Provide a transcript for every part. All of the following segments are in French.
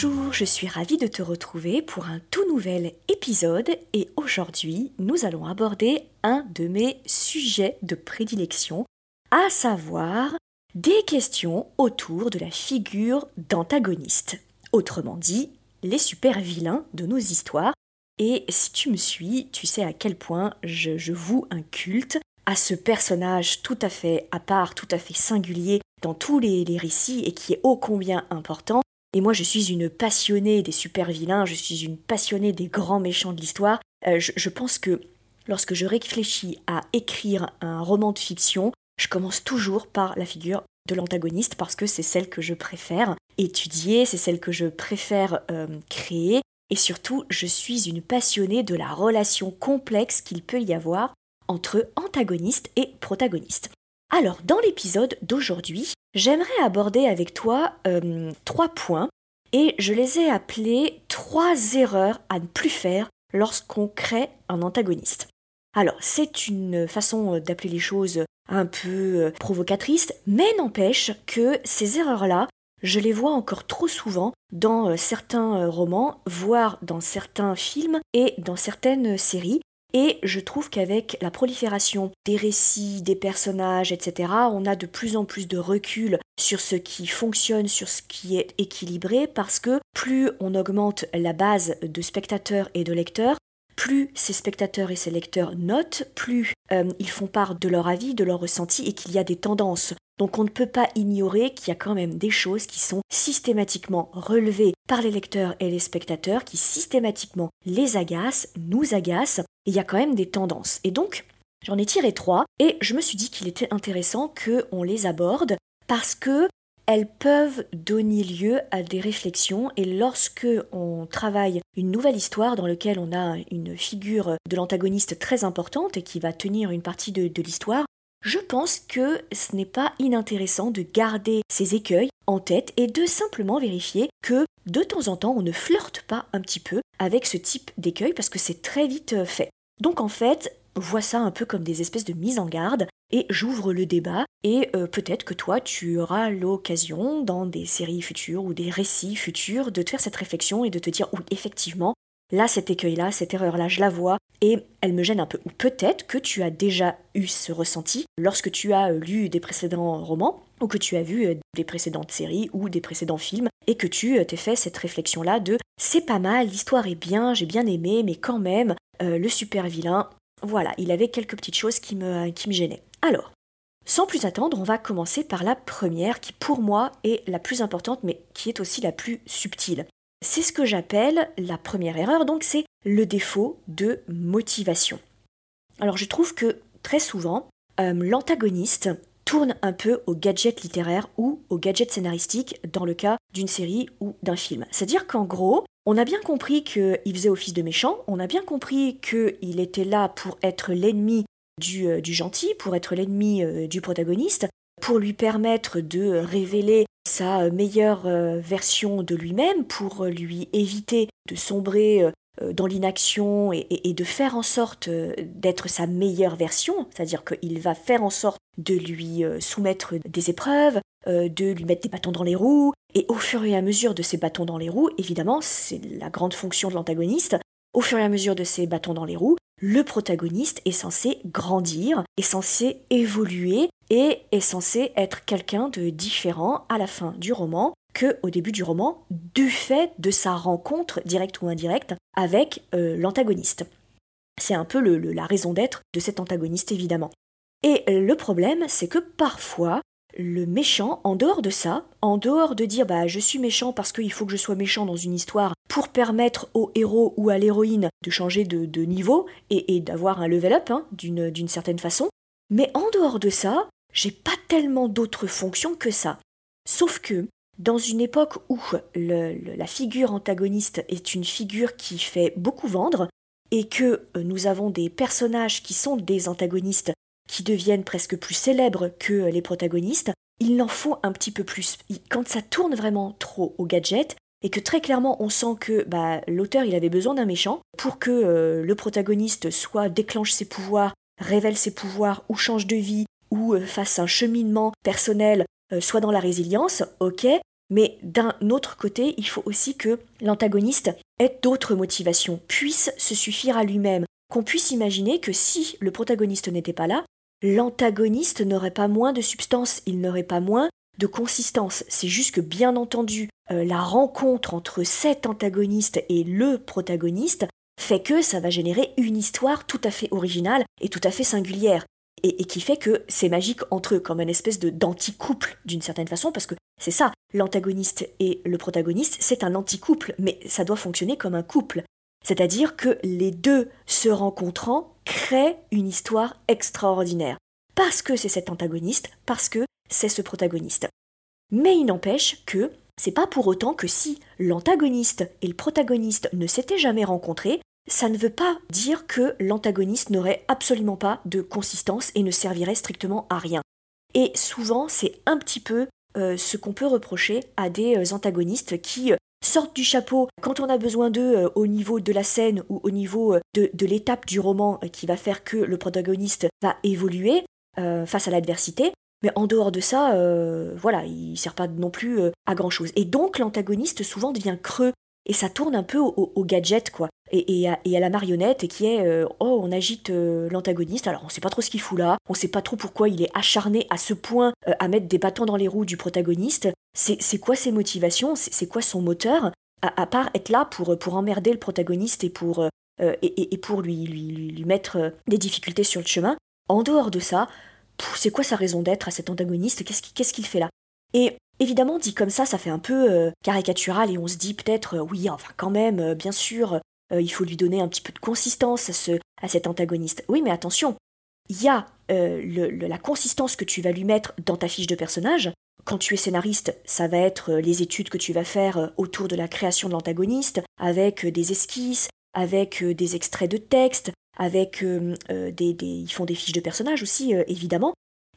Bonjour, je suis ravie de te retrouver pour un tout nouvel épisode et aujourd'hui nous allons aborder un de mes sujets de prédilection, à savoir des questions autour de la figure d'antagoniste. Autrement dit, les super vilains de nos histoires. Et si tu me suis, tu sais à quel point je, je voue un culte à ce personnage tout à fait à part, tout à fait singulier dans tous les récits et qui est ô combien important et moi, je suis une passionnée des super vilains, je suis une passionnée des grands méchants de l'histoire. Euh, je, pense que lorsque je réfléchis à écrire un roman de fiction, je commence toujours par la figure de l'antagoniste parce que c'est celle que je préfère étudier, c'est celle que je préfère euh, créer. Et surtout, je suis une passionnée de la relation complexe qu'il peut y avoir entre antagoniste et protagoniste. Alors, dans l'épisode d'aujourd'hui, j'aimerais aborder avec toi euh, trois points et je les ai appelés trois erreurs à ne plus faire lorsqu'on crée un antagoniste. Alors, c'est une façon d'appeler les choses un peu euh, provocatrice, mais n'empêche que ces erreurs-là, je les vois encore trop souvent dans euh, certains romans, voire dans certains films et dans certaines séries, et je trouve qu'avec la prolifération des récits, des personnages, etc., on a de plus en plus de recul sur ce qui fonctionne, sur ce qui est équilibré, parce que plus on augmente la base de spectateurs et de lecteurs, plus ces spectateurs et ces lecteurs notent, plus euh, ils font part de leur avis, de leur ressenti et qu'il y a des tendances. Donc on ne peut pas ignorer qu'il y a quand même des choses qui sont systématiquement relevées par les lecteurs et les spectateurs, qui systématiquement les agacent, nous agacent, et il y a quand même des tendances. Et donc, j'en ai tiré trois, et je me suis dit qu'il était intéressant qu'on les aborde, parce que elles peuvent donner lieu à des réflexions et lorsque on travaille une nouvelle histoire dans laquelle on a une figure de l'antagoniste très importante et qui va tenir une partie de, de l'histoire, je pense que ce n'est pas inintéressant de garder ces écueils en tête et de simplement vérifier que de temps en temps on ne flirte pas un petit peu avec ce type d'écueil parce que c'est très vite euh, fait. Donc en fait, vois ça un peu comme des espèces de mise en garde et j'ouvre le débat et euh, peut-être que toi tu auras l'occasion dans des séries futures ou des récits futurs de te faire cette réflexion et de te dire oui effectivement là cet écueil là cette erreur là je la vois et elle me gêne un peu ou peut-être que tu as déjà eu ce ressenti lorsque tu as euh, lu des précédents romans ou que tu as vu euh, des précédentes séries ou des précédents films et que tu t'es fait cette réflexion là de c'est pas mal l'histoire est bien j'ai bien aimé mais quand même le super vilain voilà, il avait quelques petites choses qui me, qui me gênaient. Alors, sans plus attendre, on va commencer par la première qui pour moi est la plus importante mais qui est aussi la plus subtile. C'est ce que j'appelle la première erreur, donc c'est le défaut de motivation. Alors je trouve que très souvent, euh, l'antagoniste tourne un peu au gadget littéraire ou au gadget scénaristique dans le cas d'une série ou d'un film. C'est-à-dire qu'en gros, on a bien compris qu'il faisait office de méchant, on a bien compris qu'il était là pour être l'ennemi du, euh, gentil, pour être l'ennemi euh, du protagoniste, pour lui permettre de révéler sa meilleure euh, version de lui-même, pour lui éviter de sombrer dans l'inaction et, de faire en sorte d'être sa meilleure version, c'est-à-dire qu'il va faire en sorte de lui soumettre des épreuves, de lui mettre des bâtons dans les roues, et au fur et à mesure de ces bâtons dans les roues, évidemment, c'est la grande fonction de l'antagoniste, au fur et à mesure de ces bâtons dans les roues, le protagoniste est censé grandir, est censé évoluer et est censé être quelqu'un de différent à la fin du roman que au début du roman, du fait de sa rencontre directe ou indirecte avec euh, l'antagoniste. C'est un peu la raison d'être de cet antagoniste évidemment. Et le problème, c'est que parfois, le méchant, en dehors de ça, en dehors de dire bah je suis méchant parce qu'il faut que je sois méchant dans une histoire pour permettre au héros ou à l'héroïne de changer de, niveau et, d'avoir un level up hein, d'une certaine façon, mais en dehors de ça, j'ai pas tellement d'autres fonctions que ça. Sauf que dans une époque où la figure antagoniste est une figure qui fait beaucoup vendre, et que euh, nous avons des personnages qui sont des antagonistes qui deviennent presque plus célèbres que les protagonistes, il en faut un petit peu plus. Quand ça tourne vraiment trop au gadget, et que très clairement on sent que bah, l'auteur il avait besoin d'un méchant pour que euh, le protagoniste soit déclenche ses pouvoirs, révèle ses pouvoirs ou change de vie ou euh, fasse un cheminement personnel, euh, soit dans la résilience, ok, mais d'un autre côté, il faut aussi que l'antagoniste ait d'autres motivations, puisse se suffire à lui-même, qu'on puisse imaginer que si le protagoniste n'était pas là, l'antagoniste n'aurait pas moins de substance, il n'aurait pas moins de consistance. C'est juste que, bien entendu, euh, la rencontre entre cet antagoniste et le protagoniste fait que ça va générer une histoire tout à fait originale et tout à fait singulière. Et, qui fait que c'est magique entre eux, comme une espèce de d'anti-couple d'une certaine façon, parce que c'est ça, l'antagoniste et le protagoniste, c'est un anti-couple, mais ça doit fonctionner comme un couple. C'est-à-dire que les deux se rencontrant créent une histoire extraordinaire. Parce que c'est cet antagoniste, parce que c'est ce protagoniste. Mais il n'empêche que c'est pas pour autant que si l'antagoniste et le protagoniste ne s'étaient jamais rencontrés, ça ne veut pas dire que l'antagoniste n'aurait absolument pas de consistance et ne servirait strictement à rien. Et souvent, c'est un petit peu euh, ce qu'on peut reprocher à des euh, antagonistes qui euh, sortent du chapeau quand on a besoin d'eux au niveau de la scène ou au niveau de, de l'étape du roman qui va faire que le protagoniste va évoluer face à l'adversité, mais en dehors de ça, euh, voilà, il sert pas non plus euh, à grand chose. Et donc l'antagoniste souvent devient creux et ça tourne un peu au, gadget quoi. Et, à, la marionnette qui est euh, oh on agite l'antagoniste alors on sait pas trop ce qu'il fout là on sait pas trop pourquoi il est acharné à ce point à mettre des bâtons dans les roues du protagoniste c'est quoi ses motivations? C'est quoi son moteur? À, part être là pour pour emmerder le protagoniste et pour et, pour lui, lui, lui mettre des difficultés sur le chemin en dehors de ça c'est quoi sa raison d'être à cet antagoniste? Qu'est-ce qu'il fait là? Et évidemment, dit comme ça, ça fait un peu euh, caricatural et on se dit peut-être, euh, oui, enfin quand même, euh, bien sûr, il faut lui donner un petit peu de consistance à, ce, à cet antagoniste. Oui, mais attention, il y a la consistance que tu vas lui mettre dans ta fiche de personnage. Quand tu es scénariste, ça va être les études que tu vas faire autour de la création de l'antagoniste, avec des esquisses, avec des extraits de texte, avec euh, euh, des, Ils font des fiches de personnages aussi, euh, évidemment,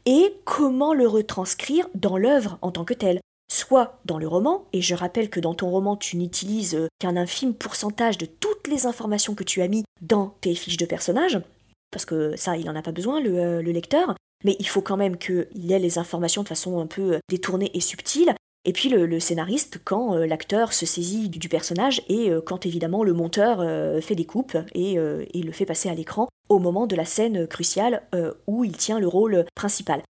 et comment le retranscrire dans l'œuvre en tant que telle. Soit dans le roman, et je rappelle que dans ton roman, tu n'utilises qu'un infime pourcentage de toutes les informations que tu as mis dans tes fiches de personnages, parce que ça, il n'en a pas besoin, le lecteur, mais il faut quand même qu'il ait les informations de façon un peu détournée et subtile, et puis le, scénariste quand euh, l'acteur se saisit du, personnage et euh, quand évidemment le monteur euh, fait des coupes et, et, le fait passer à l'écran au moment de la scène cruciale où il tient le rôle principal.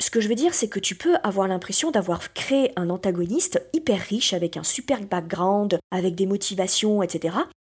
Ce que je veux dire, c'est que tu peux avoir l'impression d'avoir créé un antagoniste hyper riche avec un super background, avec des motivations, etc.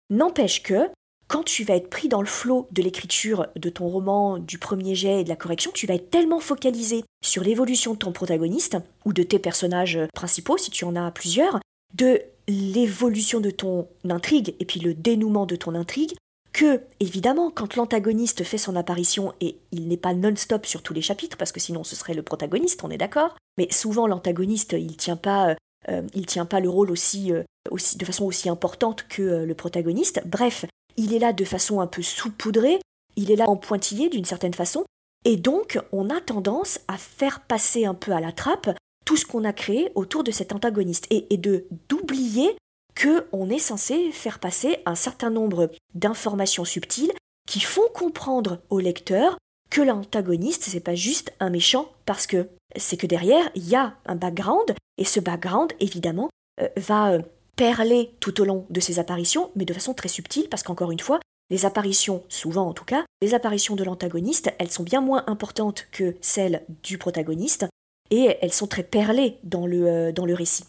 N'empêche que quand tu vas être pris dans le flot de l'écriture de ton roman, du premier jet et de la correction, tu vas être tellement focalisé sur l'évolution de ton protagoniste, ou de tes personnages principaux, si tu en as plusieurs, de l'évolution de ton intrigue et puis le dénouement de ton intrigue, que, évidemment, quand l'antagoniste fait son apparition, et il n'est pas non-stop sur tous les chapitres, parce que sinon ce serait le protagoniste, on est d'accord, mais souvent l'antagoniste, il tient pas... Euh, tient pas le rôle aussi, euh, aussi, de façon aussi importante que euh, le protagoniste. Bref, il est là de façon un peu saupoudrée, il est là en pointillé d'une certaine façon, et donc on a tendance à faire passer un peu à la trappe tout ce qu'on a créé autour de cet antagoniste, et, de d'oublier que on est censé faire passer un certain nombre d'informations subtiles qui font comprendre au lecteur que l'antagoniste c'est pas juste un méchant parce que c'est que derrière il y a un background et ce background évidemment euh, va euh, perler tout au long de ses apparitions, mais de façon très subtile, parce qu'encore une fois, les apparitions, souvent en tout cas, les apparitions de l'antagoniste, elles sont bien moins importantes que celles du protagoniste, et elles sont très perlées dans le, euh, dans le récit.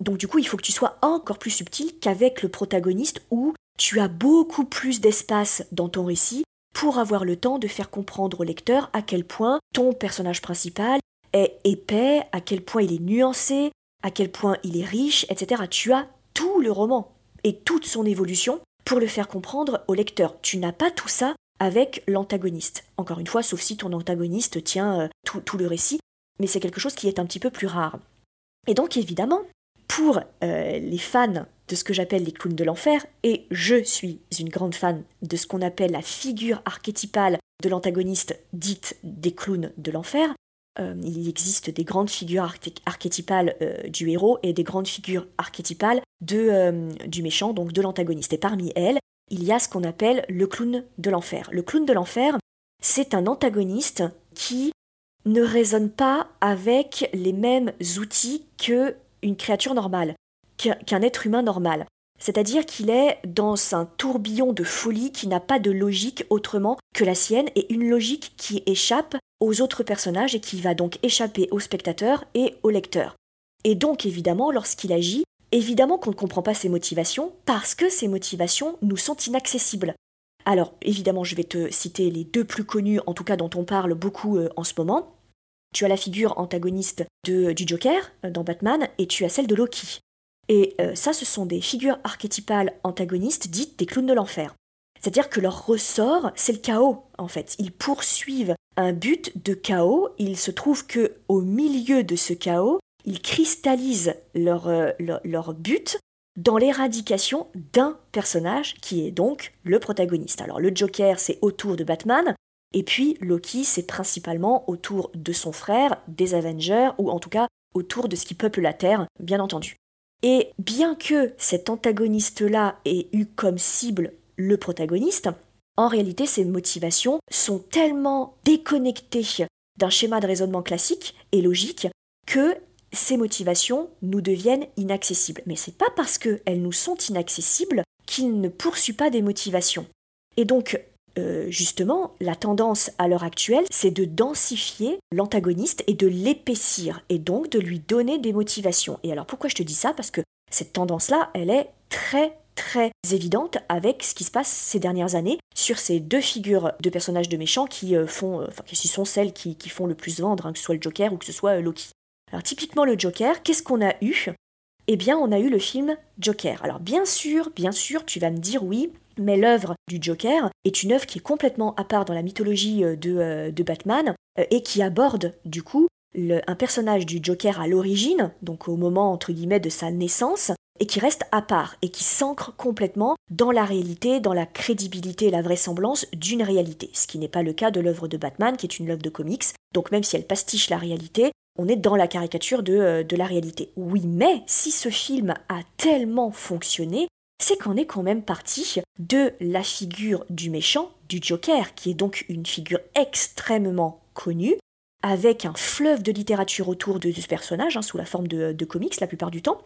Donc du coup, il faut que tu sois encore plus subtil qu'avec le protagoniste, où tu as beaucoup plus d'espace dans ton récit pour avoir le temps de faire comprendre au lecteur à quel point ton personnage principal est épais, à quel point il est nuancé, à quel point il est riche, etc. Tu as tout le roman et toute son évolution pour le faire comprendre au lecteur. Tu n'as pas tout ça avec l'antagoniste. Encore une fois, sauf si ton antagoniste tient euh, tout, le récit, mais c'est quelque chose qui est un petit peu plus rare. Et donc évidemment, pour euh, les fans de ce que j'appelle les clowns de l'enfer, et je suis une grande fan de ce qu'on appelle la figure archétypale de l'antagoniste dite des clowns de l'enfer, euh, il existe des grandes figures archétypales euh, du héros et des grandes figures archétypales de, du méchant, donc de l'antagoniste. Et parmi elles, il y a ce qu'on appelle le clown de l'enfer. Le clown de l'enfer, c'est un antagoniste qui ne résonne pas avec les mêmes outils que une créature normale, qu'un être humain normal. C'est-à-dire qu'il est dans un tourbillon de folie qui n'a pas de logique autrement que la sienne et une logique qui échappe aux autres personnages et qui va donc échapper au spectateur et au lecteur. Et donc évidemment, lorsqu'il agit, évidemment qu'on ne comprend pas ses motivations parce que ses motivations nous sont inaccessibles. Alors évidemment, je vais te citer les deux plus connus, en tout cas dont on parle beaucoup euh, en ce moment. Tu as la figure antagoniste du Joker euh, dans Batman et tu as celle de Loki. Et euh, ça, ce sont des figures archétypales antagonistes dites des clowns de l'enfer. C'est-à-dire que leur ressort, c'est le chaos, en fait. Ils poursuivent un but de chaos. Il se trouve que au milieu de ce chaos, ils cristallisent euh, leur but dans l'éradication d'un personnage qui est donc le protagoniste. Alors le Joker, c'est autour de Batman, et puis Loki, c'est principalement autour de son frère, des Avengers, ou en tout cas autour de ce qui peuple la Terre, bien entendu. Et bien que cet antagoniste-là ait eu comme cible le protagoniste, en réalité ses motivations sont tellement déconnectées d'un schéma de raisonnement classique et logique que ces motivations nous deviennent inaccessibles. Mais c'est pas parce qu'elles nous sont inaccessibles qu'il ne poursuit pas des motivations. Et donc, euh, justement, la tendance à l'heure actuelle, c'est de densifier l'antagoniste et de l'épaissir, et donc de lui donner des motivations. Et alors pourquoi je te dis ça? Parce que cette tendance-là, elle est très très évidente avec ce qui se passe ces dernières années sur ces deux figures de personnages de méchants qui euh, font, euh, enfin qui sont celles qui, font le plus vendre, hein, que ce soit le Joker ou que ce soit Loki. Alors typiquement le Joker, qu'est-ce qu'on a eu? Eh bien on a eu le film Joker. Alors bien sûr, bien sûr, tu vas me dire oui, mais l'œuvre du Joker est une œuvre qui est complètement à part dans la mythologie euh, euh, de, Batman euh, et qui aborde du coup un personnage du Joker à l'origine, donc au moment entre guillemets de sa naissance, et qui reste à part et qui s'ancre complètement dans la réalité, dans la crédibilité et la vraisemblance d'une réalité, ce qui n'est pas le cas de l'œuvre de Batman qui est une œuvre de comics, donc même si elle pastiche la réalité, on est dans la caricature de, de la réalité. Oui, mais si ce film a tellement fonctionné, c'est qu'on est quand même parti de la figure du méchant, du Joker, qui est donc une figure extrêmement connue, avec un fleuve de littérature autour de ce personnage, hein, sous la forme de, de comics la plupart du temps,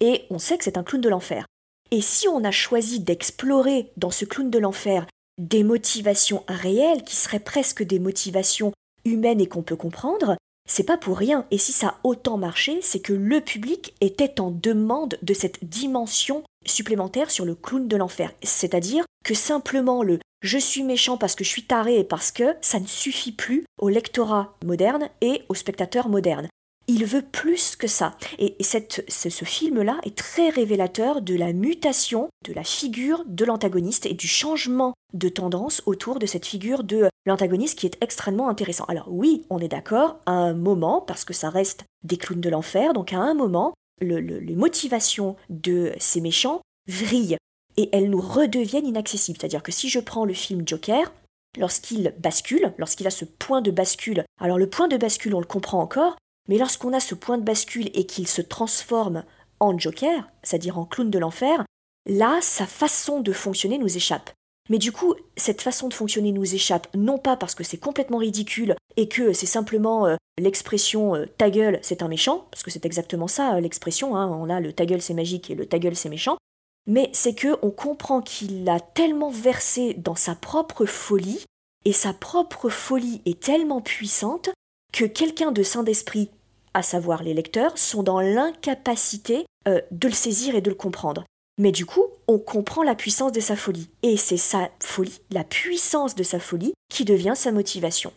et on sait que c'est un clown de l'enfer. Et si on a choisi d'explorer dans ce clown de l'enfer des motivations réelles, qui seraient presque des motivations humaines et qu'on peut comprendre, c'est pas pour rien. Et si ça a autant marché, c'est que le public était en demande de cette dimension supplémentaire sur le clown de l'enfer. C'est-à-dire que simplement le je suis méchant parce que je suis taré et parce que ça ne suffit plus au lectorat moderne et au spectateur moderne. Il veut plus que ça. Et cette, ce, film-là est très révélateur de la mutation de la figure de l'antagoniste et du changement de tendance autour de cette figure de l'antagoniste qui est extrêmement intéressant. Alors oui, on est d'accord, à un moment, parce que ça reste des clowns de l'enfer, donc à un moment, les motivations de ces méchants vrillent et elles nous redeviennent inaccessibles. C'est-à-dire que si je prends le film Joker, lorsqu'il bascule, lorsqu'il a ce point de bascule, alors le point de bascule on le comprend encore, mais lorsqu'on a ce point de bascule et qu'il se transforme en Joker, c'est-à-dire en clown de l'enfer, là sa façon de fonctionner nous échappe. Mais du coup, cette façon de fonctionner nous échappe, non pas parce que c'est complètement ridicule et que c'est simplement euh, l'expression euh, ta gueule, c'est un méchant, parce que c'est exactement ça euh, l'expression, hein, on a le ta gueule c'est magique et le ta gueule c'est méchant, mais c'est que on comprend qu'il a tellement versé dans sa propre folie, et sa propre folie est tellement puissante que quelqu'un de saint d'esprit, à savoir les lecteurs, sont dans l'incapacité de le saisir et de le comprendre. Mais du coup, on comprend la puissance de sa folie. Et c'est sa folie, la puissance de sa folie, qui devient sa motivation.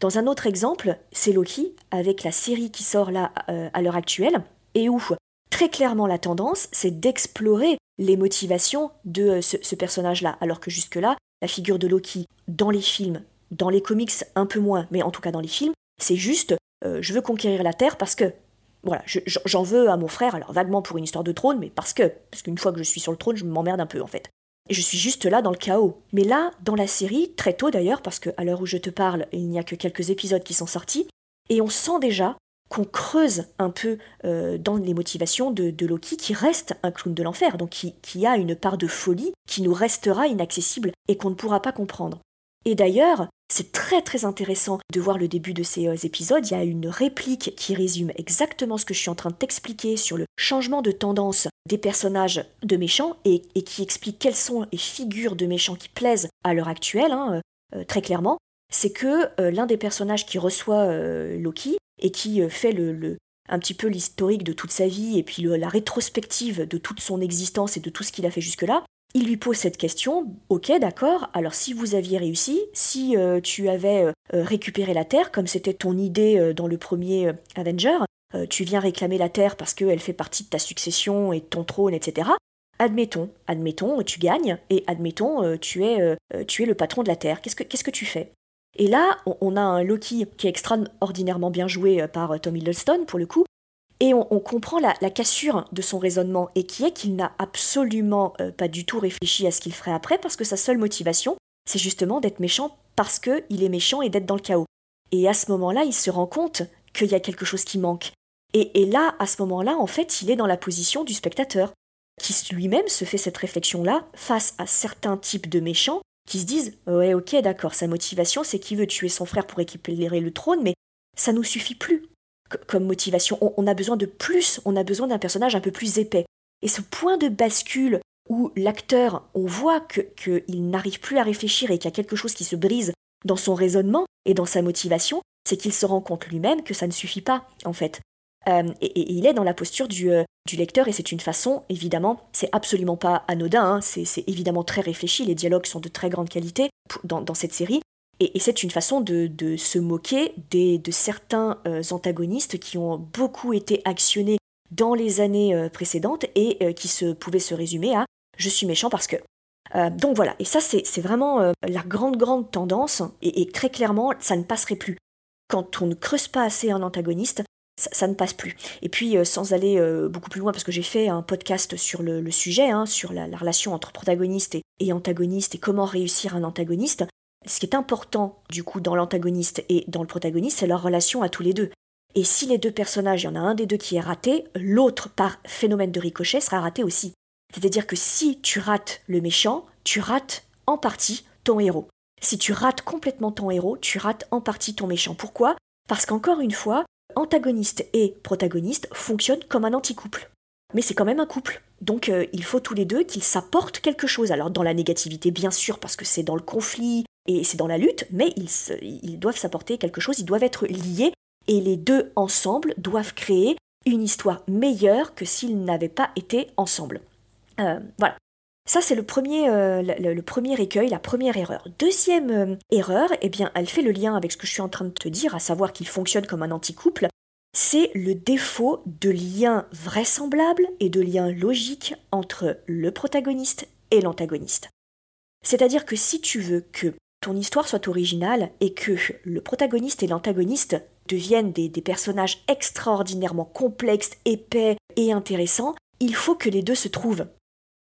Dans un autre exemple, c'est Loki, avec la série qui sort là euh, à l'heure actuelle, et où très clairement la tendance, c'est d'explorer les motivations de euh, ce, personnage-là, alors que jusque-là, la figure de Loki, dans les films, dans les comics un peu moins, mais en tout cas dans les films, c'est juste euh, je veux conquérir la Terre parce que Voilà, j'en veux à mon frère, alors vaguement pour une histoire de trône, mais parce que, parce qu'une fois que je suis sur le trône, je m'emmerde un peu en fait. Et je suis juste là dans le chaos. Mais là, dans la série, très tôt d'ailleurs, parce qu'à l'heure où je te parle, il n'y a que quelques épisodes qui sont sortis, et on sent déjà qu'on creuse un peu euh, dans les motivations de, Loki, qui reste un clown de l'enfer, donc qui a une part de folie qui nous restera inaccessible et qu'on ne pourra pas comprendre. Et d'ailleurs, c'est très très intéressant de voir le début de ces euh, épisodes. Il y a une réplique qui résume exactement ce que je suis en train de t'expliquer sur le changement de tendance des personnages de méchants et, qui explique quelles sont les figures de méchants qui plaisent à l'heure actuelle, hein, euh, euh, très clairement. C'est que l'un des personnages qui reçoit Loki et qui fait le, un petit peu l'historique de toute sa vie et puis la rétrospective de toute son existence et de tout ce qu'il a fait jusque-là, il lui pose cette question, ok d'accord, alors si vous aviez réussi, si euh, tu avais euh, euh, récupéré la Terre, comme c'était ton idée dans le premier Avenger, tu viens réclamer la Terre parce qu'elle fait partie de ta succession et de ton trône, etc. Admettons, admettons, tu gagnes, et admettons, tu, es, tu es le patron de la Terre. Qu'est-ce que, qu'est-ce que tu fais? Et là, on, a un Loki qui est extraordinairement bien joué par Tom Hiddleston, pour le coup, et on, comprend la, cassure de son raisonnement, et qui est qu'il n'a absolument euh, pas du tout réfléchi à ce qu'il ferait après, parce que sa seule motivation, c'est justement d'être méchant parce qu'il est méchant et d'être dans le chaos. Et à ce moment-là, il se rend compte qu'il y a quelque chose qui manque. Et, là, à ce moment-là, en fait, il est dans la position du spectateur, qui lui-même se fait cette réflexion-là face à certains types de méchants qui se disent Ouais, ok, d'accord, sa motivation, c'est qu'il veut tuer son frère pour récupérer le trône, mais ça nous suffit plus comme motivation. On, a besoin de plus, on a besoin d'un personnage un peu plus épais. Et ce point de bascule où l'acteur, on voit qu'il n'arrive plus à réfléchir et qu'il y a quelque chose qui se brise dans son raisonnement et dans sa motivation, c'est qu'il se rend compte lui-même que ça ne suffit pas, en fait. Euh, et, il est dans la posture du, euh, du lecteur, et c'est une façon, évidemment, c'est absolument pas anodin, hein, c'est évidemment très réfléchi, les dialogues sont de très grande qualité dans cette série, et, c'est une façon de, se moquer de certains euh, antagonistes qui ont beaucoup été actionnés dans les années euh, précédentes et euh, qui se, pouvaient se résumer à je suis méchant parce que. donc voilà, et ça c'est vraiment la grande grande tendance, et, très clairement ça ne passerait plus. Quand on ne creuse pas assez un antagoniste, ça, ne passe plus. Et puis, sans aller beaucoup plus loin, parce que j'ai fait un podcast sur le, sujet, hein, sur la, relation entre protagoniste et, antagoniste, et comment réussir un antagoniste, ce qui est important, du coup, dans l'antagoniste et dans le protagoniste, c'est leur relation à tous les deux. Et si les deux personnages, il y en a un des deux qui est raté, l'autre, par phénomène de ricochet, sera raté aussi. C'est-à-dire que si tu rates le méchant, tu rates en partie ton héros. Si tu rates complètement ton héros, tu rates en partie ton méchant. Pourquoi? Parce qu'encore une fois, antagoniste et protagoniste fonctionnent comme un anticouple. Mais c'est quand même un couple. Donc euh, il faut tous les deux qu'ils s'apportent quelque chose. Alors dans la négativité, bien sûr, parce que c'est dans le conflit, et c'est dans la lutte, mais ils, doivent s'apporter quelque chose, ils doivent être liés, et les deux ensemble doivent créer une histoire meilleure que s'ils n'avaient pas été ensemble. Euh, voilà. Ça, c'est le premier, euh, le, premier écueil, la première erreur. Deuxième euh, erreur, eh bien, elle fait le lien avec ce que je suis en train de te dire, à savoir qu'il fonctionne comme un anticouple. C'est le défaut de lien vraisemblable et de lien logique entre le protagoniste et l'antagoniste. C'est-à-dire que si tu veux que ton histoire soit originale et que le protagoniste et l'antagoniste deviennent des, personnages extraordinairement complexes, épais et intéressants, il faut que les deux se trouvent.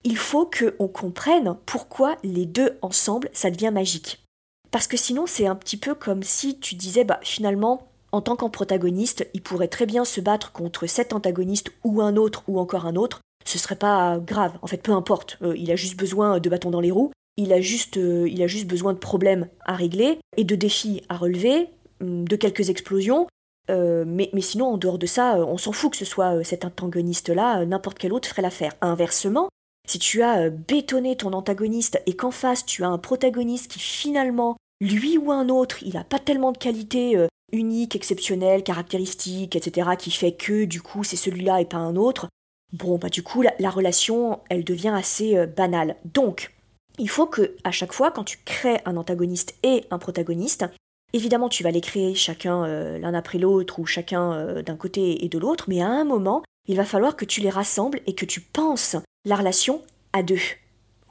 Il faut qu'on comprenne pourquoi les deux ensemble, ça devient magique. Parce que sinon, c'est un petit peu comme si tu disais, bah finalement, en tant qu'antagoniste, il pourrait très bien se battre contre cet antagoniste ou un autre ou encore un autre. Ce serait pas grave. En fait, peu importe. Euh, il a juste besoin de bâtons dans les roues il a juste, euh, il a juste besoin de problèmes à régler et de défis à relever, hum, de quelques explosions. Euh, mais, mais, sinon, en dehors de ça, euh, on s'en fout que ce soit cet antagoniste-là, n'importe quel autre ferait l'affaire. Inversement, si tu as bétonné ton antagoniste et qu'en face tu as un protagoniste qui finalement, lui ou un autre, il n'a pas tellement de qualités uniques, exceptionnelles, caractéristiques, etc., qui fait que du coup c'est celui-là et pas un autre, bon, bah du coup la, la relation, elle devient assez banale. Donc, il faut que à chaque fois, quand tu crées un antagoniste et un protagoniste, évidemment tu vas les créer chacun euh, l'un après l'autre ou chacun euh, d'un côté et de l'autre, mais à un moment, il va falloir que tu les rassembles et que tu penses la relation à deux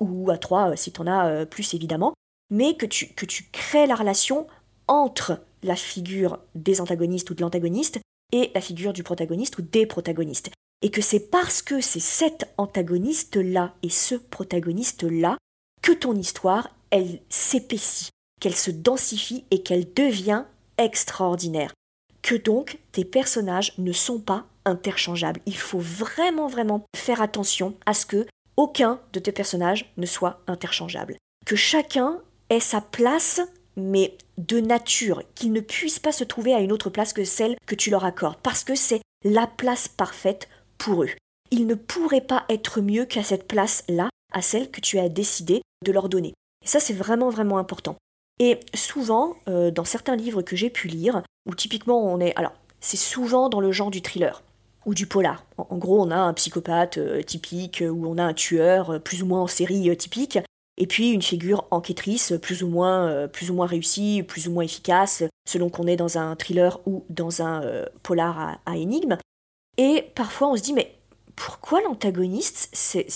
ou à trois euh, si tu en as plus évidemment, mais que tu, que tu crées la relation entre la figure des antagonistes ou de l'antagoniste et la figure du protagoniste ou des protagonistes. Et que c'est parce que c'est cet antagoniste-là et ce protagoniste-là que ton histoire, elle s'épaissit, qu'elle se densifie et qu'elle devient extraordinaire. Que donc tes personnages ne sont pas interchangeables. Il faut vraiment, vraiment faire attention à ce que aucun de tes personnages ne soit interchangeable. Que chacun ait sa place, mais de nature, qu'il ne puisse pas se trouver à une autre place que celle que tu leur accordes, parce que c'est la place parfaite pour eux. Ils ne pourraient pas être mieux qu'à cette place-là, à celle que tu as décidé de leur donner. Et ça, c'est vraiment, vraiment important. Et souvent, euh, dans certains livres que j'ai pu lire, où typiquement on est... Alors, c'est souvent dans le genre du thriller ou du polar. En, gros, on a un psychopathe euh, typique, ou on a un tueur euh, plus ou moins en série typique, et puis une figure enquêtrice plus ou moins, plus ou moins réussie, plus ou moins efficace, selon qu'on est dans un thriller ou dans un polar à, à énigme. Et parfois on se dit, mais pourquoi l'antagoniste,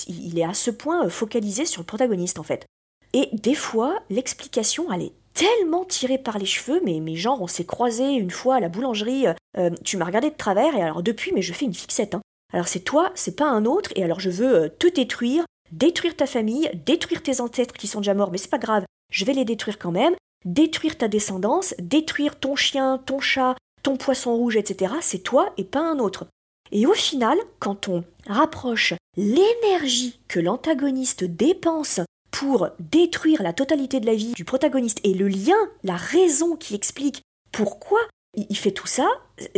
il est à ce point focalisé sur le protagoniste en fait? Et des fois, l'explication, elle est tellement tirée par les cheveux, mais, genre, on s'est croisé une fois à la boulangerie, euh, tu m'as regardé de travers, et alors depuis, mais je fais une fixette. Hein. Alors c'est toi, c'est pas un autre, et alors je veux euh, te détruire, détruire ta famille, détruire tes ancêtres qui sont déjà morts, mais c'est pas grave, je vais les détruire quand même, détruire ta descendance, détruire ton chien, ton chat, ton poisson rouge, etc. C'est toi et pas un autre. Et au final, quand on rapproche l'énergie que l'antagoniste dépense pour détruire la totalité de la vie du protagoniste et le lien, la raison qui explique pourquoi il fait tout ça,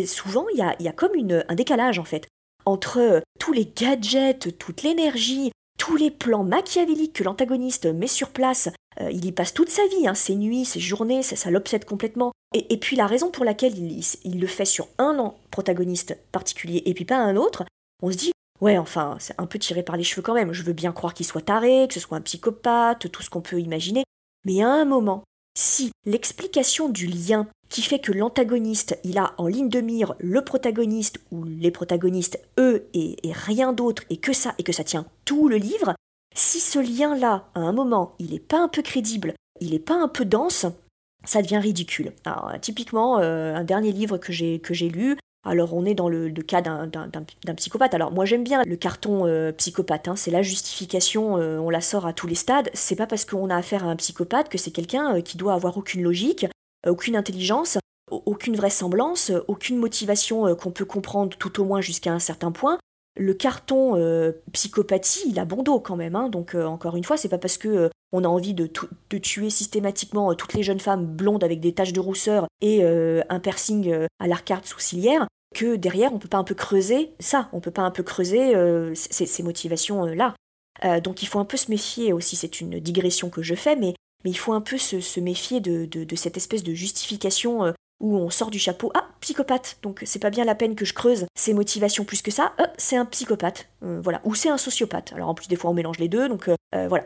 souvent il y a, comme un décalage en fait entre euh, tous les gadgets, toute l'énergie, tous les plans machiavéliques que l'antagoniste met sur place. Euh, il y passe toute sa vie, hein, ses nuits, ses journées, ça, l'obsède complètement. Et, puis la raison pour laquelle il, le fait sur un protagoniste particulier et puis pas un autre, on se dit Ouais, enfin, c'est un peu tiré par les cheveux quand même. Je veux bien croire qu'il soit taré, que ce soit un psychopathe, tout ce qu'on peut imaginer. Mais à un moment, si l'explication du lien qui fait que l'antagoniste, il a en ligne de mire le protagoniste ou les protagonistes, eux, et, rien d'autre, et que ça, et que ça tient tout le livre, si ce lien-là, à un moment, il n'est pas un peu crédible, il n'est pas un peu dense, ça devient ridicule. Alors, typiquement, euh, un dernier livre que j'ai lu, alors on est dans le, cas d'un psychopathe. Alors moi j'aime bien le carton euh, psychopathe, hein. c'est la justification, euh, on la sort à tous les stades. C'est pas parce qu'on a affaire à un psychopathe que c'est quelqu'un euh, qui doit avoir aucune logique, aucune intelligence, aucune vraisemblance, aucune motivation qu'on peut comprendre tout au moins jusqu'à un certain point. Le carton psychopathie, il a bon dos quand même. Hein. donc encore une fois, c'est pas parce que on a envie de, de, tuer systématiquement toutes les jeunes femmes blondes avec des taches de rousseur et un piercing à l'arcade sourcilière que derrière on peut pas un peu creuser ça, on peut pas un peu creuser euh, ces, motivations-là. Euh, donc il faut un peu se méfier aussi, c'est une digression que je fais, mais, il faut un peu se, méfier de, cette espèce de justification euh, où on sort du chapeau, ah, psychopathe, donc c'est pas bien la peine que je creuse ses motivations plus que ça, c'est un psychopathe, voilà, ou c'est un sociopathe. Alors en plus des fois on mélange les deux, donc voilà.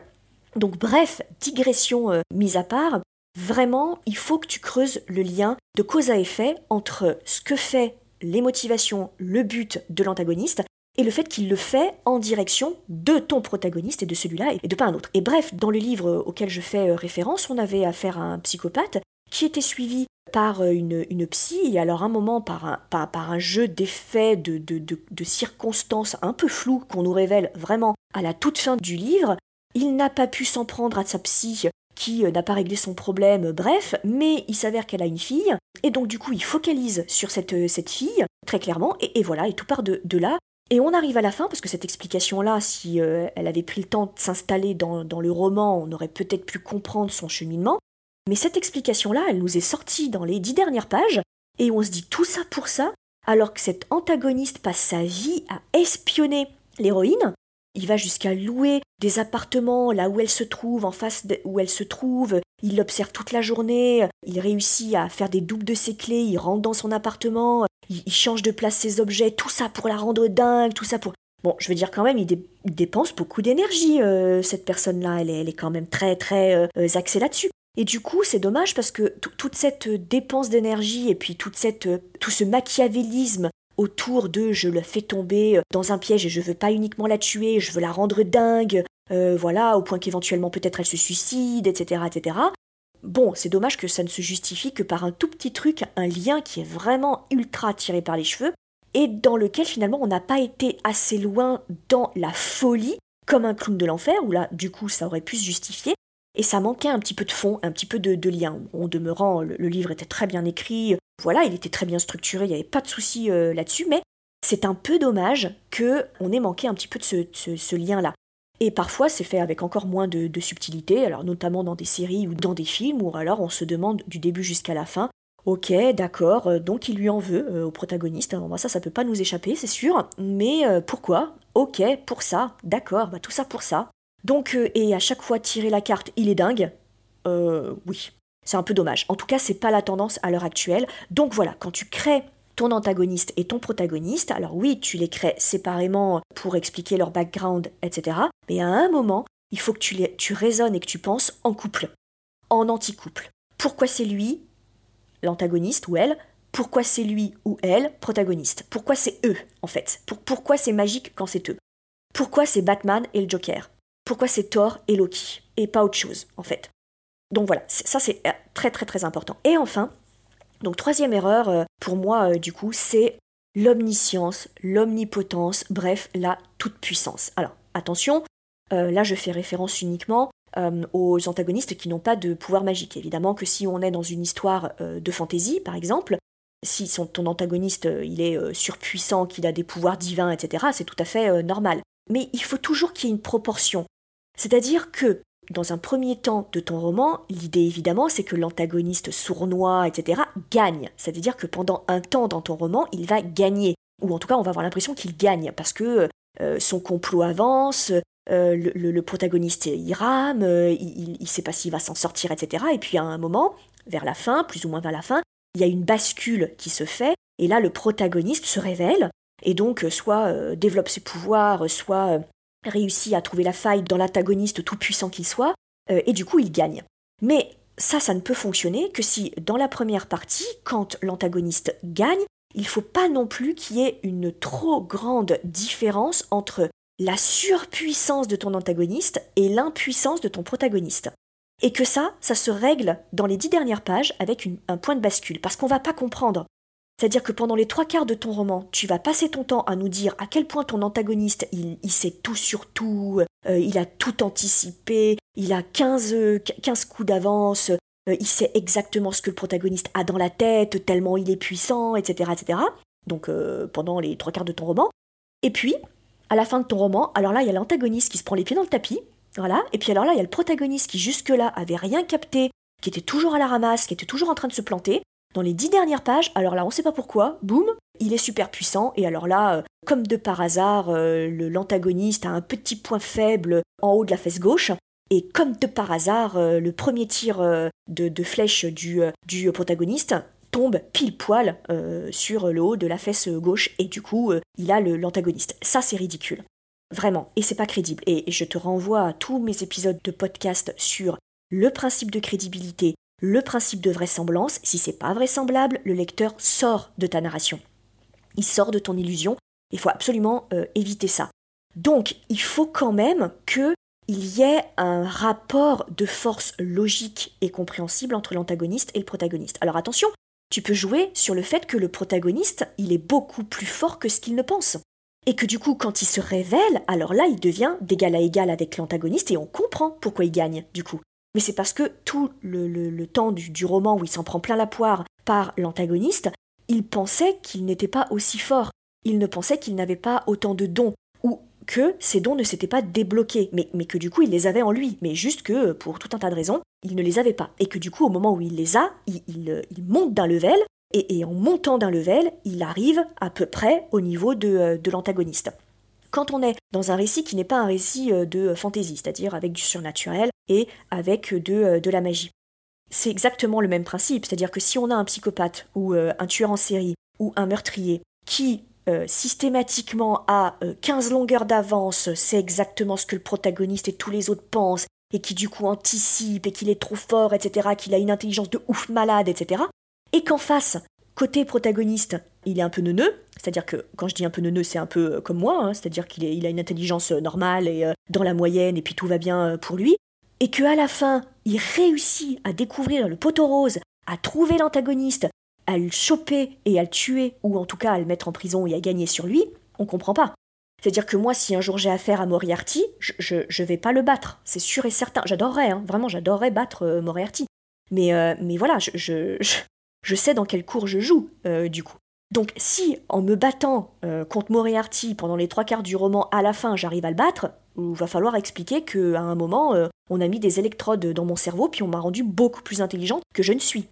Donc bref, digression mise à part, vraiment il faut que tu creuses le lien de cause à effet entre ce que fait les motivations, le but de l'antagoniste, et le fait qu'il le fait en direction de ton protagoniste et de celui-là et de pas un autre. Et bref, dans le livre auquel je fais euh, référence, on avait affaire à un psychopathe qui était suivi par euh, une, psy, et alors un moment par un, par, un jeu d'effets, de, de, circonstances un peu floues qu'on nous révèle vraiment à la toute fin du livre, il n'a pas pu s'en prendre à sa psy qui euh, n'a pas réglé son problème, bref, mais il s'avère qu'elle a une fille, et donc du coup il focalise sur cette, euh, cette fille, très clairement, et, voilà, et tout part de, là. Et on arrive à la fin, parce que cette explication-là, si euh, elle avait pris le temps de s'installer dans, dans le roman, on aurait peut-être pu comprendre son cheminement. Mais cette explication-là, elle nous est sortie dans les dix dernières pages, et on se dit tout ça pour ça, alors que cet antagoniste passe sa vie à espionner l'héroïne, il va jusqu'à louer des appartements là où elle se trouve, en face où elle se trouve. Il l'observe toute la journée. Il réussit à faire des doubles de ses clés. Il rentre dans son appartement. Il, change de place ses objets. Tout ça pour la rendre dingue. Tout ça pour. Bon, je veux dire quand même, il, dépense beaucoup d'énergie, euh, cette personne-là. Elle est, quand même très, très euh, axée là-dessus. Et du coup, c'est dommage parce que toute cette dépense d'énergie et puis toute cette, tout ce machiavélisme autour de je le fais tomber euh, dans un piège et je veux pas uniquement la tuer, je veux la rendre dingue, euh, voilà, au point qu'éventuellement peut-être elle se suicide, etc., etc. bon, c'est dommage que ça ne se justifie que par un tout petit truc, un lien qui est vraiment ultra tiré par les cheveux, et dans lequel finalement on n'a pas été assez loin dans la folie, comme un clown de l'enfer, où là, du coup, ça aurait pu se justifier, et ça manquait un petit peu de fond, un petit peu de, lien. En demeurant, le, livre était très bien écrit, voilà, il était très bien structuré, il n'y avait pas de souci euh, là-dessus, mais c'est un peu dommage que on ait manqué un petit peu de ce, lien-là. Et parfois, c'est fait avec encore moins de, subtilité, alors notamment dans des séries ou dans des films, où alors on se demande du début jusqu'à la fin, ok, d'accord, euh, donc il lui en veut euh, au protagoniste, ça, ça peut pas nous échapper, c'est sûr, mais pourquoi? Ok, pour ça, d'accord, bah tout ça pour ça. Donc, et à chaque fois tirer la carte, il est dingue Euh, oui. C'est un peu dommage. En tout cas, c'est pas la tendance à l'heure actuelle. Donc voilà, quand tu crées ton antagoniste et ton protagoniste, alors oui, tu les crées séparément pour expliquer leur background, etc. Mais à un moment, il faut que tu, les, tu raisonnes et que tu penses en couple, en anti-couple. Pourquoi c'est lui, l'antagoniste ou elle? Pourquoi c'est lui ou elle, protagoniste? Pourquoi c'est eux, en fait? Pourquoi c'est magique quand c'est eux? Pourquoi c'est Batman et le Joker? Pourquoi c'est Thor et Loki Et pas autre chose, en fait. Donc voilà, ça c'est euh, très très très important. Et enfin, donc troisième erreur euh, pour moi euh, du coup, c'est l'omniscience, l'omnipotence, bref, la toute-puissance. Alors attention, là je fais référence uniquement aux antagonistes qui n'ont pas de pouvoir magique. Évidemment que si on est dans une histoire de fantaisie, par exemple, si ton antagoniste il est surpuissant, qu'il a des pouvoirs divins, etc., c'est tout à fait normal. Mais il faut toujours qu'il y ait une proportion. C'est-à-dire que dans un premier temps de ton roman, l'idée évidemment c'est que l'antagoniste sournois, etc., gagne. C'est-à-dire que pendant un temps dans ton roman, il va gagner. Ou en tout cas, on va avoir l'impression qu'il gagne, parce que euh, son complot avance, euh, le, protagoniste il rame, euh, il ne sait pas s'il va s'en sortir, etc. Et puis à un moment, vers la fin, plus ou moins vers la fin, il y a une bascule qui se fait, et là le protagoniste se révèle, et donc soit développe ses pouvoirs, soit réussit à trouver la faille dans l'antagoniste tout puissant qu'il soit, euh, et du coup il gagne. Mais ça, ça ne peut fonctionner que si dans la première partie, quand l'antagoniste gagne, il faut pas non plus qu'il y ait une trop grande différence entre la surpuissance de ton antagoniste et l'impuissance de ton protagoniste. Et que ça, ça se règle dans les dix dernières pages avec un point de bascule, parce qu'on va pas comprendre c'est-à-dire que pendant les trois quarts de ton roman, tu vas passer ton temps à nous dire à quel point ton antagoniste, il, sait tout sur tout, euh, il a tout anticipé, il a 15, 15 coups d'avance, euh, il sait exactement ce que le protagoniste a dans la tête, tellement il est puissant, etc. etc. Donc euh, pendant les trois quarts de ton roman. Et puis, à la fin de ton roman, alors là, il y a l'antagoniste qui se prend les pieds dans le tapis, voilà, et puis alors là, il y a le protagoniste qui jusque-là avait rien capté, qui était toujours à la ramasse, qui était toujours en train de se planter, dans les dix dernières pages, alors là on sait pas pourquoi, boum, il est super puissant, et alors là, euh, comme de par hasard, euh, l'antagoniste a un petit point faible en haut de la fesse gauche, et comme de par hasard, euh, le premier tir de, flèche du, du, protagoniste tombe pile poil sur le haut de la fesse gauche, et du coup, il a l'antagoniste. Ça c'est ridicule. Vraiment, et c'est pas crédible. Et je te renvoie à tous mes épisodes de podcast sur le principe de crédibilité, le principe de vraisemblance, si c'est pas vraisemblable, le lecteur sort de ta narration. Il sort de ton illusion, il faut absolument euh, éviter ça. Donc, il faut quand même qu'il y ait un rapport de force logique et compréhensible entre l'antagoniste et le protagoniste. Alors attention, tu peux jouer sur le fait que le protagoniste, il est beaucoup plus fort que ce qu'il ne pense. Et que du coup, quand il se révèle, alors là, il devient d'égal à égal avec l'antagoniste et on comprend pourquoi il gagne, du coup mais c'est parce que tout le, temps du, roman où il s'en prend plein la poire par l'antagoniste, il pensait qu'il n'était pas aussi fort, il ne pensait qu'il n'avait pas autant de dons, ou que ses dons ne s'étaient pas débloqués, mais, que du coup il les avait en lui, mais juste que pour tout un tas de raisons, il ne les avait pas, et que du coup au moment où il les a, il, monte d'un level, et, en montant d'un level, il arrive à peu près au niveau de l'antagoniste. Quand on est dans un récit qui n'est pas un récit euh, de fantaisie, c'est-à-dire avec du surnaturel et avec de, euh, de la magie. C'est exactement le même principe, c'est-à-dire que si on a un psychopathe ou euh, un tueur en série ou un meurtrier qui systématiquement a 15 longueurs d'avance, c'est exactement ce que le protagoniste et tous les autres pensent, et qui du coup anticipe et qu'il est trop fort, etc., qu'il a une intelligence de ouf malade, etc., et qu'en face, côté protagoniste, il est un peu neuneux, c'est-à-dire que quand je dis un peu neuneux, c'est un peu euh, comme moi, hein, c'est-à-dire qu'il il a une intelligence euh, normale et euh, dans la moyenne, et puis tout va bien pour lui. et que à la fin, il réussit à découvrir le poteau rose, à trouver l'antagoniste, à le choper et à le tuer, ou en tout cas à le mettre en prison et à gagner sur lui, on comprend pas. C'est-à-dire que moi, si un jour j'ai affaire à Moriarty, je, je, vais pas le battre, c'est sûr et certain. J'adorerais, hein, vraiment, j'adorerais battre Moriarty. Mais, mais voilà, je, je, je, sais dans quelle cour je joue, du coup. Donc si, en me battant contre Moriarty pendant les trois quarts du roman, à la fin, j'arrive à le battre, il va falloir expliquer qu'à un moment, on a mis des électrodes dans mon cerveau, puis on m'a rendu beaucoup plus intelligente que je ne suis.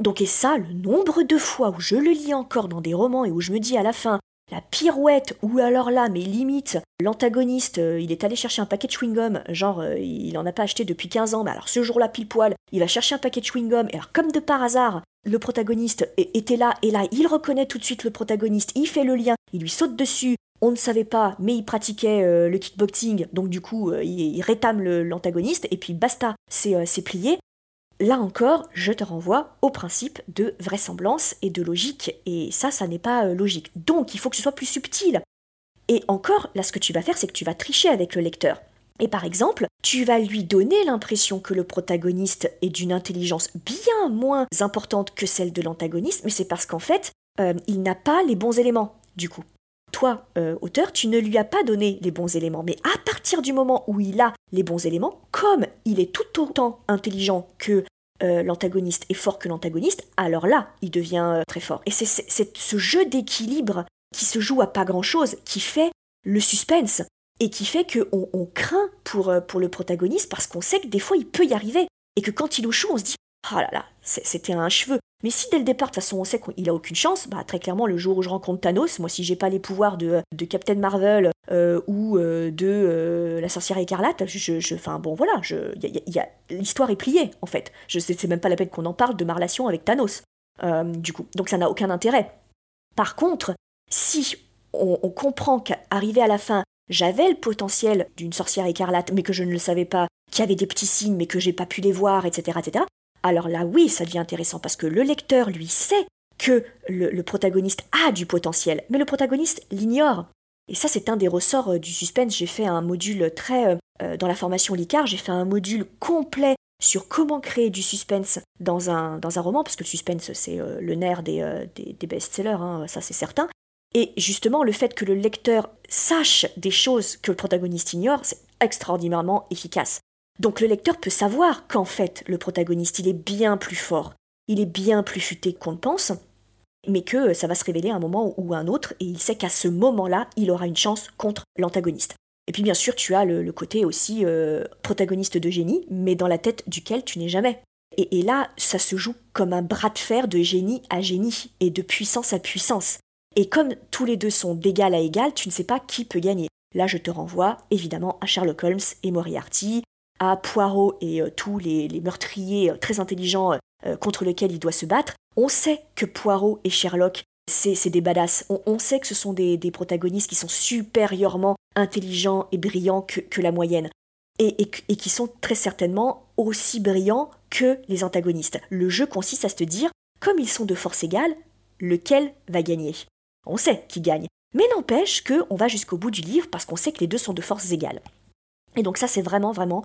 Donc et ça, le nombre de fois où je le lis encore dans des romans et où je me dis à la fin, la pirouette, ou alors là, mais limite, l'antagoniste, euh, il est allé chercher un paquet de chewing-gum, genre, euh, il en a pas acheté depuis 15 ans, mais alors ce jour-là, pile poil, il va chercher un paquet de chewing-gum, et alors comme de par hasard, le protagoniste était là, et là, il reconnaît tout de suite le protagoniste, il fait le lien, il lui saute dessus, on ne savait pas, mais il pratiquait euh, le kickboxing, donc du coup, il, rétame l'antagoniste, et puis basta, c'est plié là encore, je te renvoie au principe de vraisemblance et de logique, et ça, ça n'est pas euh, logique. Donc, il faut que ce soit plus subtil. Et encore, là, ce que tu vas faire, c'est que tu vas tricher avec le lecteur. Et par exemple, tu vas lui donner l'impression que le protagoniste est d'une intelligence bien moins importante que celle de l'antagoniste, mais c'est parce qu'en fait, euh, il n'a pas les bons éléments, du coup. Euh, auteur, tu ne lui as pas donné les bons éléments, mais à partir du moment où il a les bons éléments, comme il est tout autant intelligent que euh, l'antagoniste est fort que l'antagoniste, alors là, il devient euh, très fort. Et c'est ce jeu d'équilibre qui se joue à pas grand-chose qui fait le suspense et qui fait qu'on on craint pour, pour le protagoniste parce qu'on sait que des fois il peut y arriver et que quand il chou, on se dit ah là là, c'était un cheveu. Mais si dès le départ, de toute façon, on sait qu'il a aucune chance, bah très clairement, le jour où je rencontre Thanos, moi, si j'ai pas les pouvoirs de, de Captain Marvel euh, ou euh, de euh, la sorcière écarlate, je, enfin bon, voilà, je, y a, l'histoire est pliée en fait. Je c'est même pas la peine qu'on en parle de ma relation avec Thanos, du coup. Donc ça n'a aucun intérêt. Par contre, si on, on comprend qu'arrivé à la fin, j'avais le potentiel d'une sorcière écarlate, mais que je ne le savais pas, qu'il y avait des petits signes, mais que j'ai pas pu les voir, etc., etc alors là oui, ça devient intéressant parce que le lecteur, lui, sait que le, protagoniste a du potentiel, mais le protagoniste l'ignore. Et ça, c'est un des ressorts euh, du suspense. J'ai fait un module très... Euh, euh, dans la formation Licard, j'ai fait un module complet sur comment créer du suspense dans un, roman, parce que le suspense, c'est le nerf des, des, best-sellers, hein, ça c'est certain. Et justement, le fait que le lecteur sache des choses que le protagoniste ignore, c'est extraordinairement efficace. Donc le lecteur peut savoir qu'en fait, le protagoniste, il est bien plus fort, il est bien plus futé qu'on ne pense, mais que ça va se révéler à un moment ou à un autre, et il sait qu'à ce moment-là, il aura une chance contre l'antagoniste. Et puis bien sûr, tu as le, côté aussi euh, protagoniste de génie, mais dans la tête duquel tu n'es jamais. Et, là, ça se joue comme un bras de fer de génie à génie, et de puissance à puissance. Et comme tous les deux sont d'égal à égal, tu ne sais pas qui peut gagner. Là, je te renvoie évidemment à Sherlock Holmes et Moriarty, à Poirot et euh, tous les, meurtriers euh, très intelligents euh, contre lesquels il doit se battre, on sait que Poirot et Sherlock, c'est des badass. On, sait que ce sont des, protagonistes qui sont supérieurement intelligents et brillants que, la moyenne. Et, et, qui sont très certainement aussi brillants que les antagonistes. Le jeu consiste à se dire, comme ils sont de force égale, lequel va gagner? On sait qui gagne. Mais n'empêche qu'on va jusqu'au bout du livre parce qu'on sait que les deux sont de force égale. Et donc ça, c'est vraiment, vraiment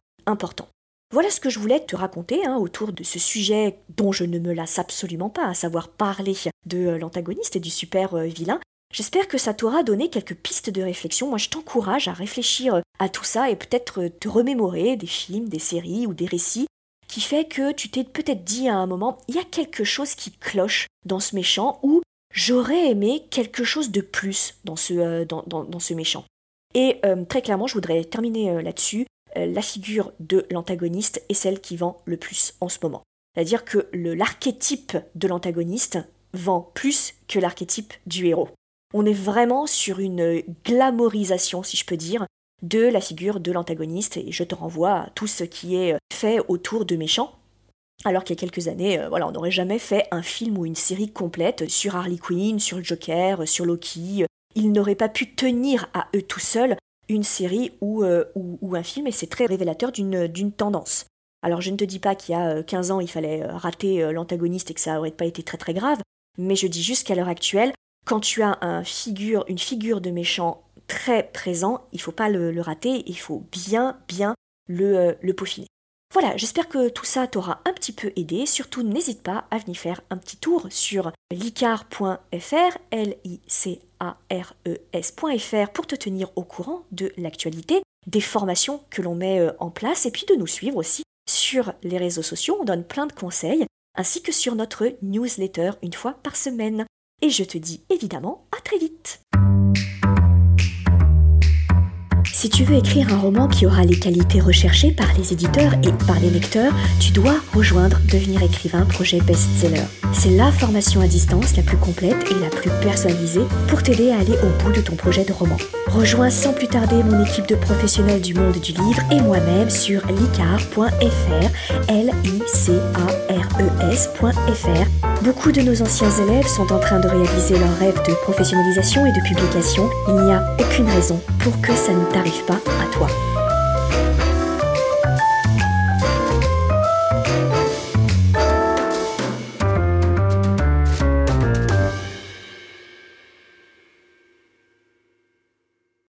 Voilà ce que je voulais te raconter hein, autour de ce sujet dont je ne me lasse absolument pas, à savoir parler de euh, l'antagoniste et du super euh, vilain. J'espère que ça t'aura donné quelques pistes de réflexion. Moi, je t'encourage à réfléchir euh, à tout ça et peut-être te remémorer des films, des séries ou des récits qui fait que tu t'es peut-être dit à un moment, il y a quelque chose qui cloche dans ce méchant ou j'aurais aimé quelque chose de plus dans ce, méchant. Et très clairement, je voudrais terminer là-dessus la figure de l'antagoniste est celle qui vend le plus en ce moment. C'est-à-dire que l'archétype de l'antagoniste vend plus que l'archétype du héros. On est vraiment sur une glamorisation, si je peux dire, de la figure de l'antagoniste, et je te renvoie à tout ce qui est fait autour de méchants. Alors qu'il y a quelques années, euh, voilà, on n'aurait jamais fait un film ou une série complète sur Harley Quinn, sur Joker, sur Loki. Ils n'auraient pas pu tenir à eux tout seuls une série euh, ou, un film, et c'est très révélateur d'une tendance. Alors je ne te dis pas qu'il y a 15 euh, ans, il fallait euh, rater l'antagoniste et que ça aurait pas été très très grave, mais je dis juste qu'à l'heure actuelle, quand tu as une figure de méchant très présent, il faut pas le, rater, il faut bien bien le peaufiner. Voilà, j'espère que tout ça t'aura un petit peu aidé. Surtout, n'hésite pas à venir faire un petit tour sur licar.fr, L-I-C-A-R-E-S.fr, pour te tenir au courant de l'actualité, des formations que l'on met euh, en place, et puis de nous suivre aussi sur les réseaux sociaux. On donne plein de conseils, ainsi que sur notre newsletter une fois par semaine. Et je te dis évidemment à très vite. Si tu veux écrire un roman qui aura les qualités recherchées par les éditeurs et par les lecteurs, tu dois rejoindre Devenir écrivain projet best-seller. C'est la formation à distance la plus complète et la plus personnalisée pour t'aider à aller au bout de ton projet de roman. Rejoins sans plus tarder mon équipe de professionnels du monde du livre et moi-même sur licar.fr, l i c a r e s.fr. Beaucoup de nos anciens élèves sont en train de réaliser leur rêve de professionnalisation et de publication. Il n'y a aucune raison pour que ça ne t'arrive pas à toi.